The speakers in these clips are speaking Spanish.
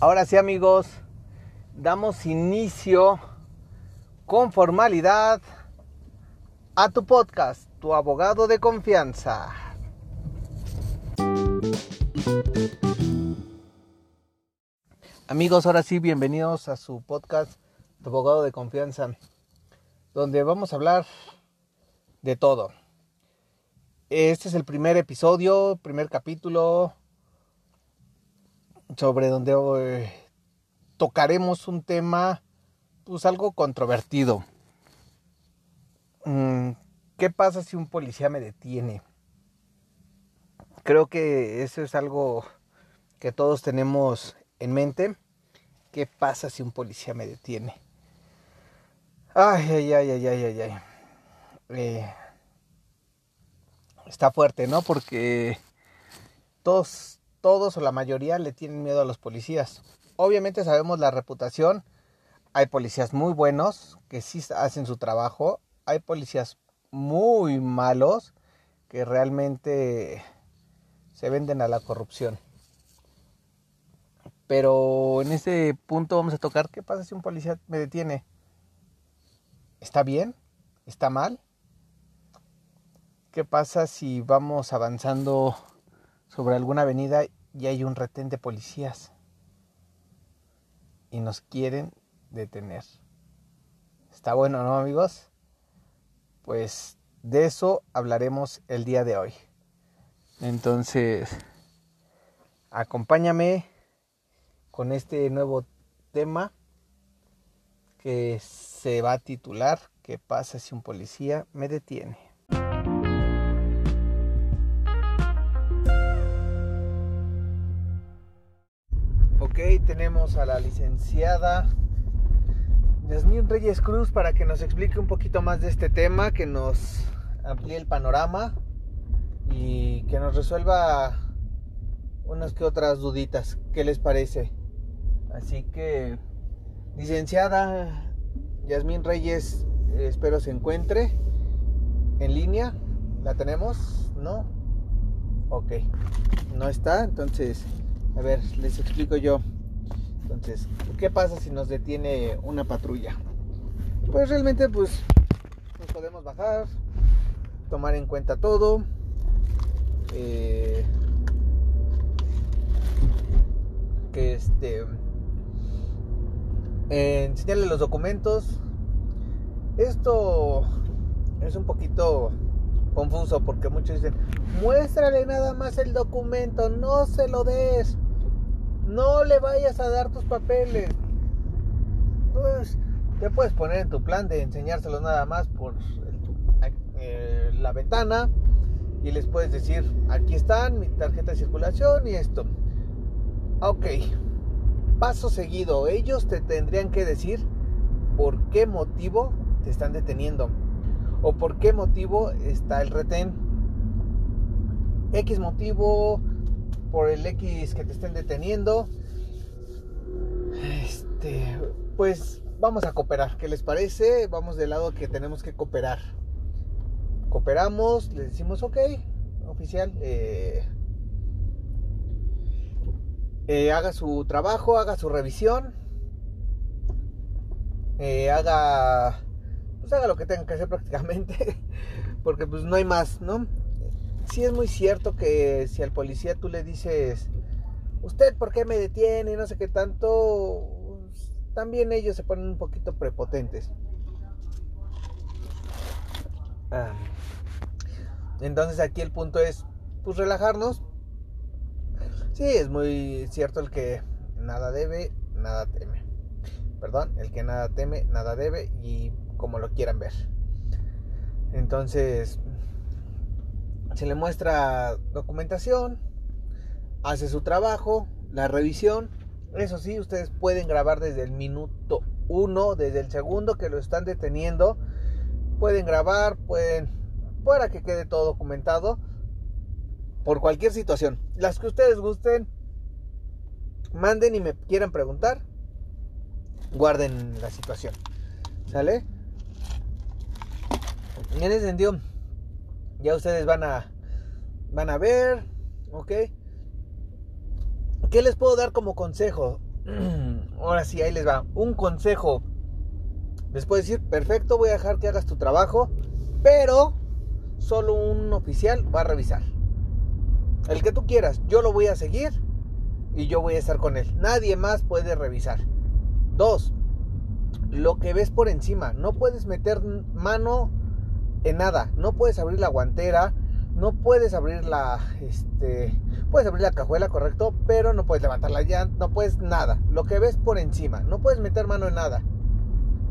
Ahora sí amigos, damos inicio con formalidad a tu podcast, tu abogado de confianza. Amigos, ahora sí, bienvenidos a su podcast, tu abogado de confianza, donde vamos a hablar de todo. Este es el primer episodio, primer capítulo sobre donde eh, tocaremos un tema pues algo controvertido. Mm, ¿Qué pasa si un policía me detiene? Creo que eso es algo que todos tenemos en mente. ¿Qué pasa si un policía me detiene? Ay, ay, ay, ay, ay, ay, ay. Eh, está fuerte, ¿no? Porque todos, todos o la mayoría le tienen miedo a los policías. Obviamente sabemos la reputación. Hay policías muy buenos que sí hacen su trabajo. Hay policías muy malos que realmente se venden a la corrupción. Pero en ese punto vamos a tocar qué pasa si un policía me detiene. ¿Está bien? ¿Está mal? ¿Qué pasa si vamos avanzando sobre alguna avenida y hay un retén de policías y nos quieren detener? Está bueno, ¿no, amigos? Pues de eso hablaremos el día de hoy. Entonces, acompáñame con este nuevo tema que se va a titular ¿Qué pasa si un policía me detiene? Tenemos a la licenciada Yasmín Reyes Cruz para que nos explique un poquito más de este tema, que nos amplíe el panorama y que nos resuelva unas que otras duditas. ¿Qué les parece? Así que, licenciada Yasmín Reyes, espero se encuentre en línea. ¿La tenemos? ¿No? Ok. No está, entonces, a ver, les explico yo. Entonces, ¿qué pasa si nos detiene una patrulla? Pues realmente, pues, nos podemos bajar, tomar en cuenta todo. Eh, que este enseñarle los documentos esto es un poquito confuso porque muchos dicen muéstrale nada más el documento no se lo des no le vayas a dar tus papeles. Pues te puedes poner en tu plan de enseñárselos nada más por eh, la ventana y les puedes decir aquí están mi tarjeta de circulación y esto ok paso seguido. Ellos te tendrían que decir por qué motivo te están deteniendo o por qué motivo está el retén. X motivo por el X que te estén deteniendo este pues vamos a cooperar ¿qué les parece? vamos del lado que tenemos que cooperar cooperamos le decimos ok oficial eh, eh, haga su trabajo, haga su revisión, eh, haga, pues haga lo que tenga que hacer prácticamente, porque pues no hay más, ¿no? Sí es muy cierto que si al policía tú le dices, usted por qué me detiene, no sé qué tanto, también ellos se ponen un poquito prepotentes. Ah. Entonces aquí el punto es, pues relajarnos, Sí, es muy cierto el que nada debe, nada teme. Perdón, el que nada teme, nada debe y como lo quieran ver. Entonces, se le muestra documentación, hace su trabajo, la revisión. Eso sí, ustedes pueden grabar desde el minuto uno, desde el segundo que lo están deteniendo. Pueden grabar, pueden, para que quede todo documentado por cualquier situación. Las que ustedes gusten, manden y me quieran preguntar, guarden la situación. ¿Sale? En ese ya ustedes van a van a ver, ¿ok? ¿Qué les puedo dar como consejo? ahora sí, ahí les va. Un consejo. Les puedo decir, perfecto, voy a dejar que hagas tu trabajo, pero solo un oficial va a revisar. El que tú quieras, yo lo voy a seguir y yo voy a estar con él. Nadie más puede revisar. Dos, lo que ves por encima. No puedes meter mano en nada. No puedes abrir la guantera. No puedes abrir la, este, puedes abrir la cajuela, correcto, pero no puedes levantar la llanta, no puedes nada. Lo que ves por encima, no puedes meter mano en nada.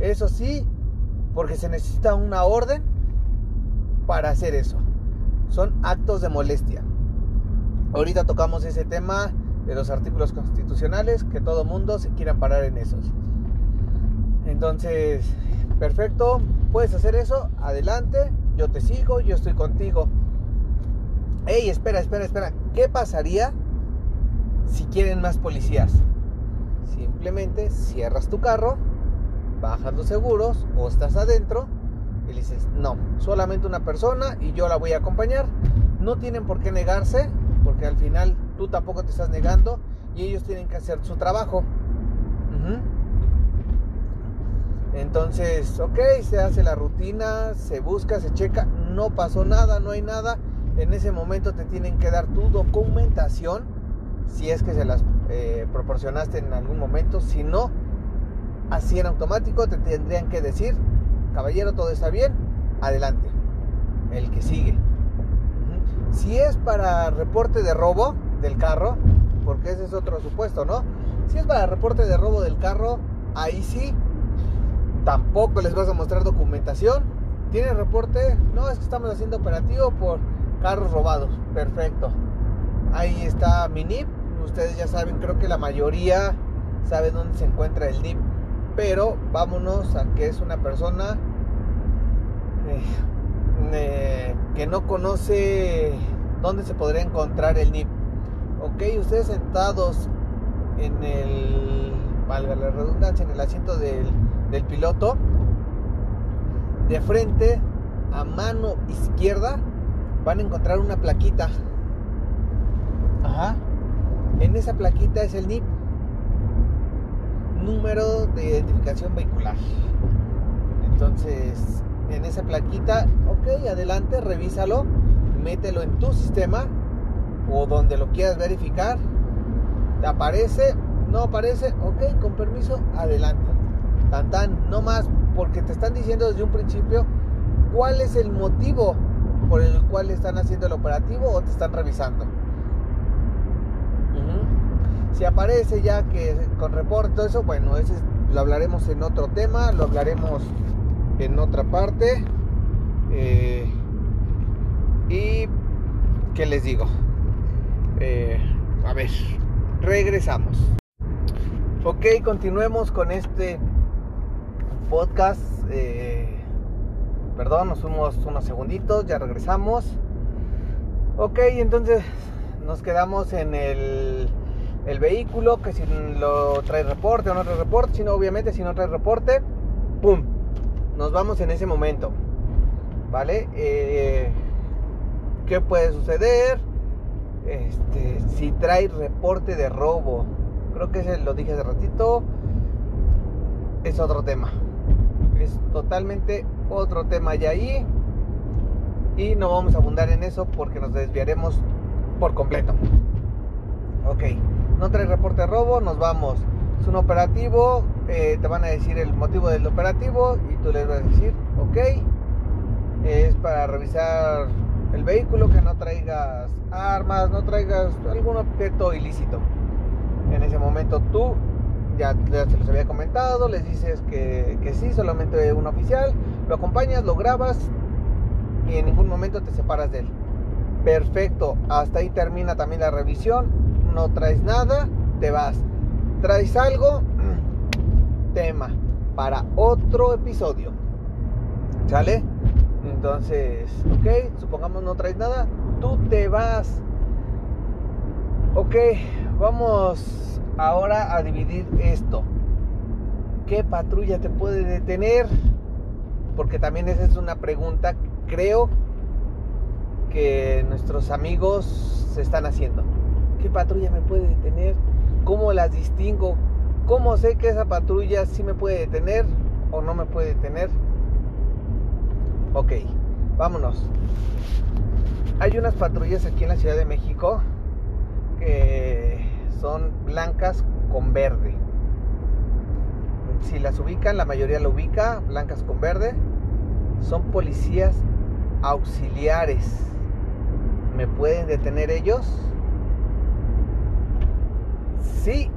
Eso sí, porque se necesita una orden para hacer eso. Son actos de molestia. Ahorita tocamos ese tema de los artículos constitucionales, que todo mundo se quiera parar en esos. Entonces, perfecto, puedes hacer eso, adelante, yo te sigo, yo estoy contigo. Ey, espera, espera, espera, ¿qué pasaría si quieren más policías? Simplemente cierras tu carro, bajas los seguros o estás adentro y dices, no, solamente una persona y yo la voy a acompañar. No tienen por qué negarse, porque al final tú tampoco te estás negando y ellos tienen que hacer su trabajo. Entonces, ok, se hace la rutina, se busca, se checa, no pasó nada, no hay nada. En ese momento te tienen que dar tu documentación, si es que se las eh, proporcionaste en algún momento. Si no, así en automático te tendrían que decir, caballero, todo está bien, adelante. El que sigue. Si es para reporte de robo del carro, porque ese es otro supuesto, ¿no? Si es para reporte de robo del carro, ahí sí tampoco les vas a mostrar documentación. ¿Tiene reporte? No, es que estamos haciendo operativo por carros robados. Perfecto. Ahí está mi NIP. Ustedes ya saben, creo que la mayoría sabe dónde se encuentra el NIP. Pero vámonos a que es una persona eh, eh, que no conoce dónde se podría encontrar el NIP. Ok, ustedes sentados en el, valga la redundancia, en el asiento del del piloto, de frente a mano izquierda van a encontrar una plaquita. Ajá. En esa plaquita es el NIP. Número de identificación vehicular. Entonces, en esa plaquita, ok, adelante, revísalo, mételo en tu sistema o donde lo quieras verificar. ¿Te aparece? ¿No aparece? Ok, con permiso, adelante. Tan tan, no más, porque te están diciendo desde un principio cuál es el motivo por el cual están haciendo el operativo o te están revisando. Si aparece ya que con reporte, eso, bueno, ese lo hablaremos en otro tema, lo hablaremos en otra parte. Eh, y, ¿qué les digo? Eh, a ver, regresamos. Ok, continuemos con este podcast. Eh, perdón, nos fuimos unos segunditos, ya regresamos. Ok, entonces nos quedamos en el, el vehículo, que si lo trae reporte o no trae reporte, sino obviamente si no trae reporte, ¡pum! Nos vamos en ese momento. ¿Vale? Eh, ¿Qué puede suceder? Este, si trae reporte de robo, creo que ese lo dije hace ratito, es otro tema es totalmente otro tema ya ahí y no vamos a abundar en eso porque nos desviaremos por completo. Ok, no trae reporte de robo, nos vamos. Es un operativo, eh, te van a decir el motivo del operativo y tú les vas a decir, ok, es para revisar el vehículo, que no traigas armas, no traigas algún objeto ilícito. En ese momento tú ya, se los había comentado, les dices que, que sí, solamente un oficial, lo acompañas, lo grabas y en ningún momento te separas de él. Perfecto, hasta ahí termina también la revisión, no traes nada, te vas. Traes algo, tema para otro episodio. ¿Sale? Entonces, ok, supongamos no traes nada, tú te vas. Ok, vamos ahora a dividir esto. ¿Qué patrulla te puede detener? Porque también esa es una pregunta, creo que nuestros amigos se están haciendo. ¿Qué patrulla me puede detener? ¿Cómo las distingo? ¿Cómo sé que esa patrulla sí me puede detener o no me puede detener? Ok, vámonos. Hay unas patrullas aquí en la Ciudad de México que son blancas con verde. Si las ubican, la mayoría lo ubica, blancas con verde. Son policías auxiliares. ¿Me pueden detener ellos? Sí.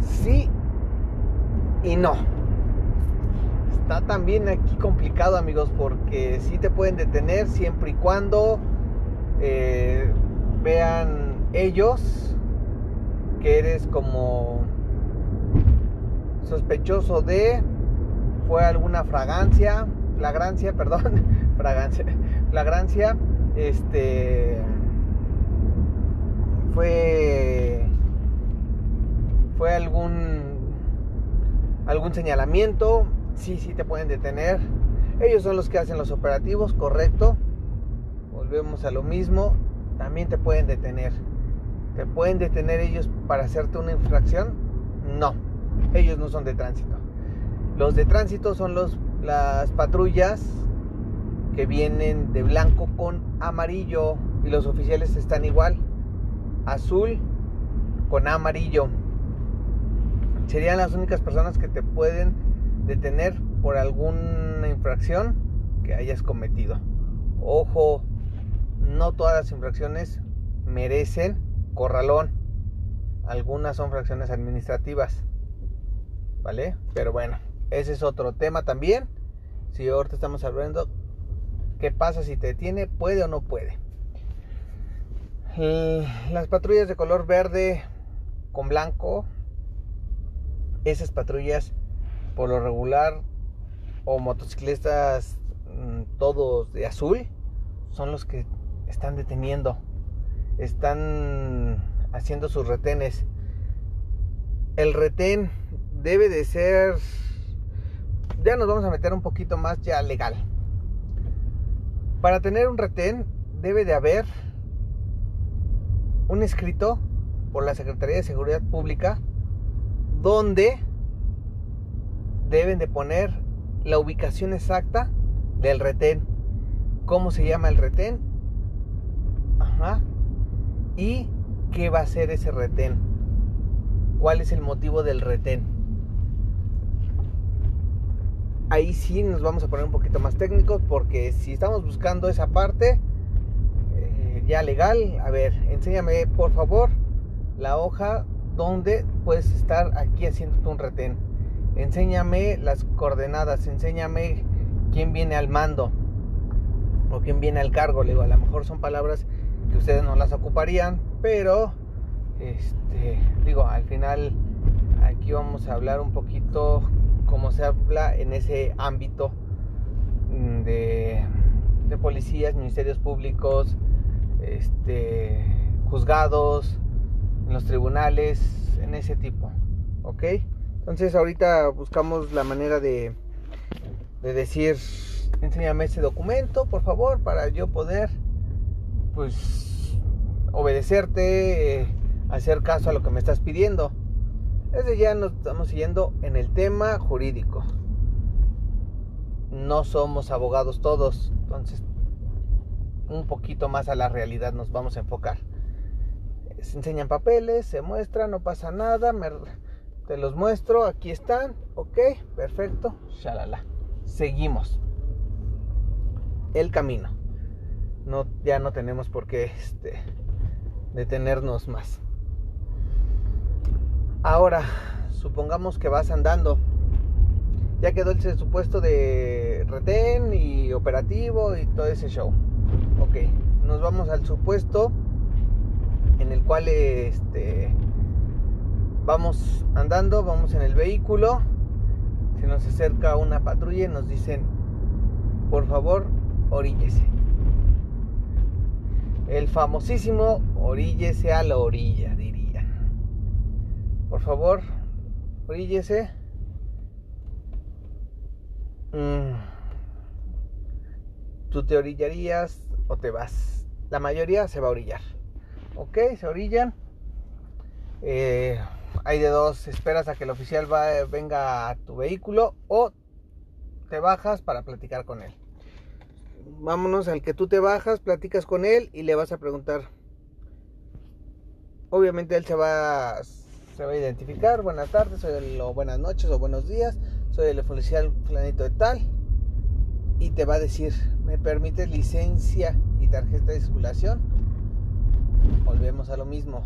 Sí y no. Está también aquí complicado amigos porque sí te pueden detener siempre y cuando eh, vean ellos que eres como sospechoso de fue alguna fragancia, flagrancia, perdón, fragancia, flagrancia, este fue fue algún algún señalamiento, sí, sí te pueden detener. Ellos son los que hacen los operativos, correcto. Volvemos a lo mismo, también te pueden detener. ¿Te pueden detener ellos para hacerte una infracción? No, ellos no son de tránsito. Los de tránsito son los, las patrullas que vienen de blanco con amarillo y los oficiales están igual, azul con amarillo. Serían las únicas personas que te pueden detener por alguna infracción que hayas cometido. Ojo, no todas las infracciones merecen corralón. Algunas son fracciones administrativas. ¿Vale? Pero bueno, ese es otro tema también. Si ahorita estamos hablando, ¿qué pasa si te detiene? ¿Puede o no puede? Las patrullas de color verde con blanco, esas patrullas por lo regular, o motociclistas mm, todos de azul, son los que están deteniendo están haciendo sus retenes. El retén debe de ser, ya nos vamos a meter un poquito más ya legal. Para tener un retén debe de haber un escrito por la Secretaría de Seguridad Pública donde deben de poner la ubicación exacta del retén. ¿Cómo se llama el retén? Y qué va a ser ese retén. ¿Cuál es el motivo del retén? Ahí sí nos vamos a poner un poquito más técnicos porque si estamos buscando esa parte eh, ya legal, a ver, enséñame por favor la hoja donde puedes estar aquí haciendo un retén. Enséñame las coordenadas, enséñame quién viene al mando o quién viene al cargo. Le digo, a lo mejor son palabras ustedes no las ocuparían, pero este digo, al final aquí vamos a hablar un poquito como se habla en ese ámbito de, de policías, ministerios públicos, este, juzgados, en los tribunales, en ese tipo, ¿ok? Entonces ahorita buscamos la manera de, de decir, enséñame ese documento, por favor, para yo poder pues obedecerte, eh, hacer caso a lo que me estás pidiendo. Desde ya nos estamos siguiendo en el tema jurídico. No somos abogados todos, entonces un poquito más a la realidad nos vamos a enfocar. Se enseñan papeles, se muestran, no pasa nada, te los muestro, aquí están, ok, perfecto, shalala. Seguimos el camino no, ya no tenemos por qué este, detenernos más. Ahora, supongamos que vas andando. Ya quedó el supuesto de retén y operativo y todo ese show. Ok, nos vamos al supuesto en el cual este, vamos andando, vamos en el vehículo. Se nos acerca una patrulla y nos dicen, por favor, oríllese el famosísimo oríllese a la orilla, dirían. Por favor, oríllese. Mm. Tú te orillarías o te vas. La mayoría se va a orillar. Ok, se orillan. Eh, hay de dos, esperas a que el oficial venga a tu vehículo o te bajas para platicar con él. Vámonos al que tú te bajas, platicas con él y le vas a preguntar. Obviamente él se va, a identificar, buenas tardes, soy el, o buenas noches o buenos días, soy el oficial planito de tal. Y te va a decir, ¿me permite licencia y tarjeta de circulación? Volvemos a lo mismo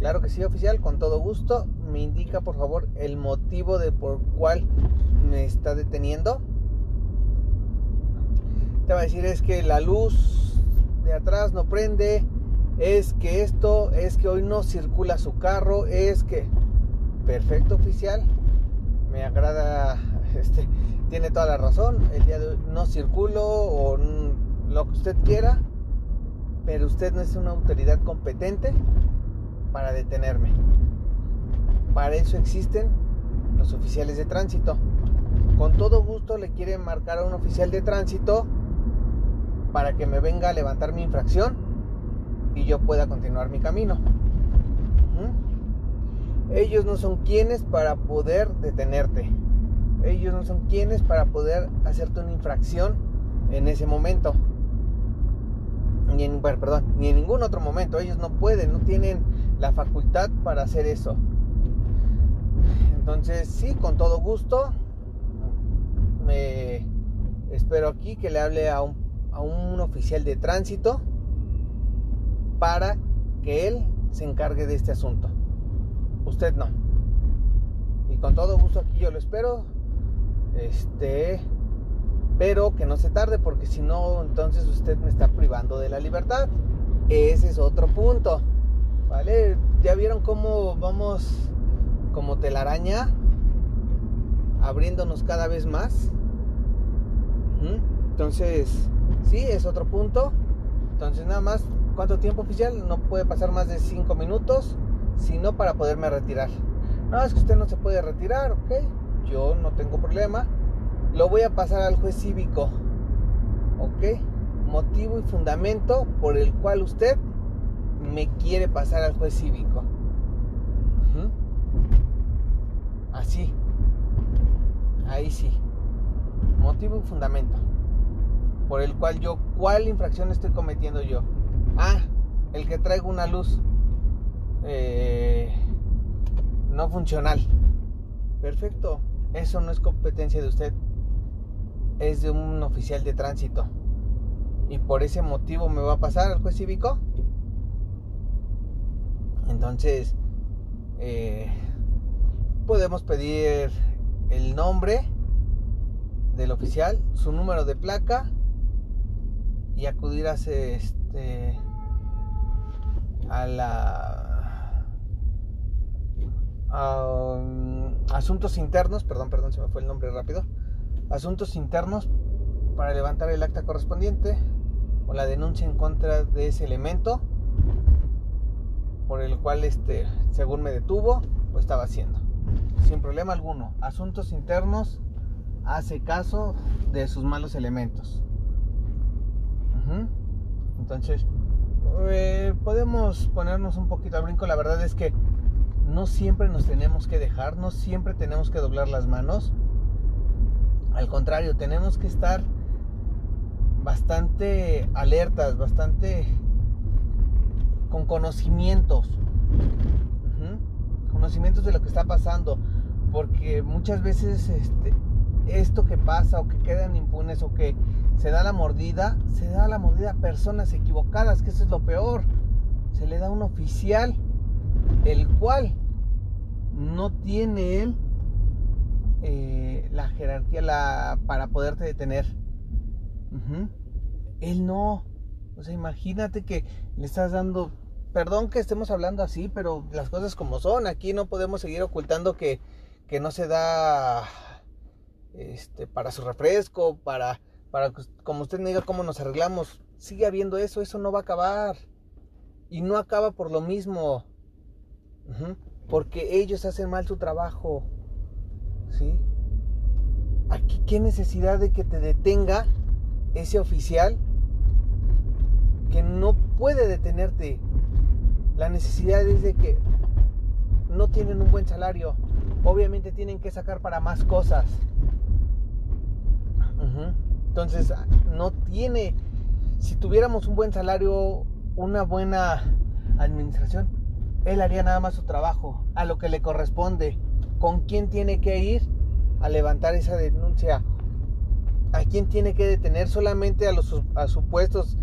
Claro que sí, oficial, con todo gusto. Me indica, por favor, el motivo de por cuál me está deteniendo. Te va a decir es que la luz de atrás no prende, es que esto, es que hoy no circula su carro, es que perfecto oficial. Me agrada este tiene toda la razón. El día de hoy no circulo o lo que usted quiera, pero usted no es una autoridad competente para detenerme. Para eso existen los oficiales de tránsito. Con todo gusto le quieren marcar a un oficial de tránsito para que me venga a levantar mi infracción y yo pueda continuar mi camino. Ellos no son quienes para poder detenerte. Ellos no son quienes para poder hacerte una infracción en ese momento. Ni en, ni en ningún otro momento. Ellos no pueden, no tienen la facultad para hacer eso. Entonces, sí, con todo gusto, me espero aquí que le hable a un, a un oficial de tránsito para que él se encargue de este asunto. Usted no. Y con todo gusto aquí yo lo espero. Este, pero que no se tarde porque si no, entonces usted me está privando de la libertad. Ese es otro punto. ¿Vale? ¿Ya vieron cómo vamos como telaraña abriéndonos cada vez más? Entonces, sí, es otro punto. Entonces, nada más, ¿cuánto tiempo oficial? No puede pasar más de 5 minutos, sino para poderme retirar. No, es que usted no se puede retirar, ¿ok? Yo no tengo problema. Lo voy a pasar al juez cívico, ¿ok? Motivo y fundamento por el cual usted me quiere pasar al juez cívico. Así. Ahí sí. Motivo y fundamento. Por el cual yo, ¿cuál infracción estoy cometiendo yo? Ah, el que traigo una luz eh, no funcional. Perfecto. Eso no es competencia de usted. Es de un oficial de tránsito. Y por ese motivo me va a pasar al juez cívico. Entonces, eh, podemos pedir el nombre del oficial, su número de placa y acudir a este a la um, asuntos internos, perdón, perdón, se me fue el nombre rápido. Asuntos internos para levantar el acta correspondiente o la denuncia en contra de ese elemento por el cual este, según me detuvo, lo estaba haciendo. Sin problema alguno. Asuntos internos hace caso de sus malos elementos. Entonces, eh, podemos ponernos un poquito a brinco. La verdad es que no siempre nos tenemos que dejar, no siempre tenemos que doblar las manos. Al contrario, tenemos que estar bastante alertas, bastante con conocimientos. Conocimientos de lo que está pasando. Porque muchas veces este, esto que pasa o que quedan impunes o que se da la mordida, se da la mordida a personas equivocadas, que eso es lo peor. Se le da a un oficial, el cual no tiene él eh, la jerarquía la, para poderte detener. Él no. O sea, imagínate que le estás dando perdón que estemos hablando así, pero las cosas como son. Aquí no podemos seguir ocultando que, que no se da este, para su refresco, para, para, como usted me diga, cómo nos arreglamos. Sigue habiendo eso, eso no va a acabar. Y no acaba por lo mismo. Porque ellos hacen mal su trabajo. ¿Sí? Aquí, ¿qué necesidad de que te detenga ese oficial que no puede detenerte? La necesidad es de que no tienen un buen salario. Obviamente tienen que sacar para más cosas. Entonces, no tiene, si tuviéramos un buen salario, una buena administración, él haría nada más su trabajo, a lo que le corresponde. ¿Con quién tiene que ir a levantar esa denuncia? ¿A quién tiene que detener? Solamente a los supuestos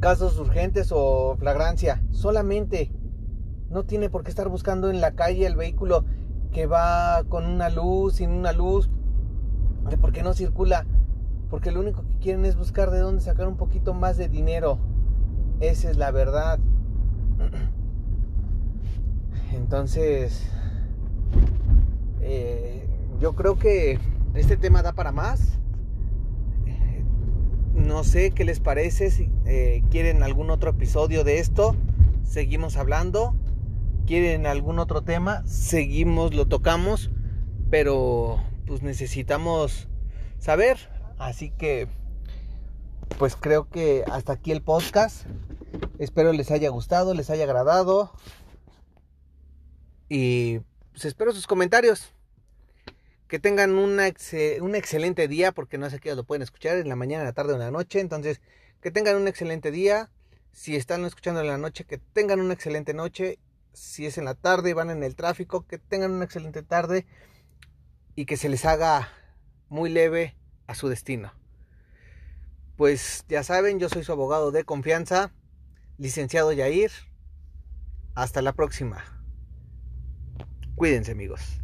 casos urgentes o flagrancia. Solamente. No tiene por qué estar buscando en la calle el vehículo que va con una luz, sin una luz. No circula. Porque lo único que quieren es buscar de dónde sacar un poquito más de dinero. Esa es la verdad. Entonces, eh, yo creo que este tema da para más. No sé qué les parece, si eh, quieren algún otro episodio de esto, seguimos hablando. Quieren algún otro tema, seguimos, lo tocamos, pero pues necesitamos saber. Así que, pues creo que hasta aquí el podcast. Espero les haya gustado, les haya agradado. Y pues espero sus comentarios. Que tengan un excelente día, porque no sé qué lo pueden escuchar en la mañana, en la tarde o en la noche. Entonces, que tengan un excelente día. Si están escuchando en la noche, que tengan una excelente noche. Si es en la tarde, van en el tráfico, que tengan una excelente tarde. Y que se les haga muy leve a su destino. Pues ya saben, yo soy su abogado de confianza, licenciado Yair. Hasta la próxima. Cuídense amigos.